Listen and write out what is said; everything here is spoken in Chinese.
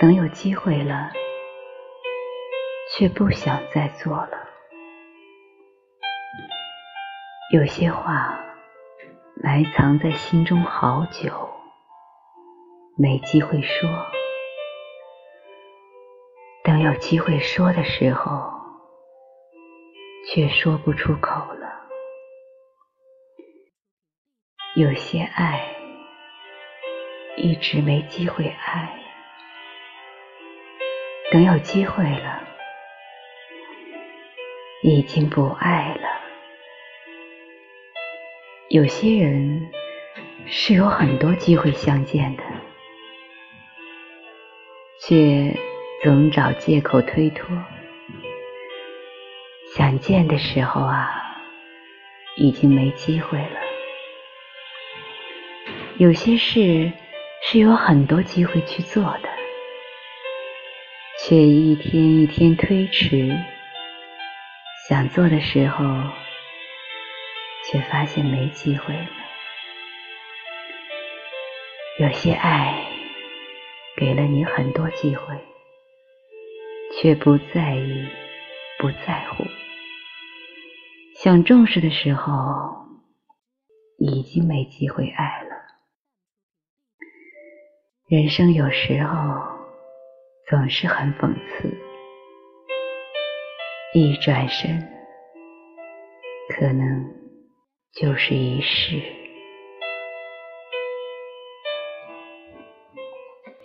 等有机会了，却不想再做了。有些话埋藏在心中好久，没机会说。等有机会说的时候，却说不出口了。有些爱一直没机会爱。等有机会了，已经不爱了。有些人是有很多机会相见的，却总找借口推脱。想见的时候啊，已经没机会了。有些事是有很多机会去做的。却一天一天推迟，想做的时候，却发现没机会了。有些爱给了你很多机会，却不在意、不在乎。想重视的时候，已经没机会爱了。人生有时候。总是很讽刺，一转身，可能就是一世。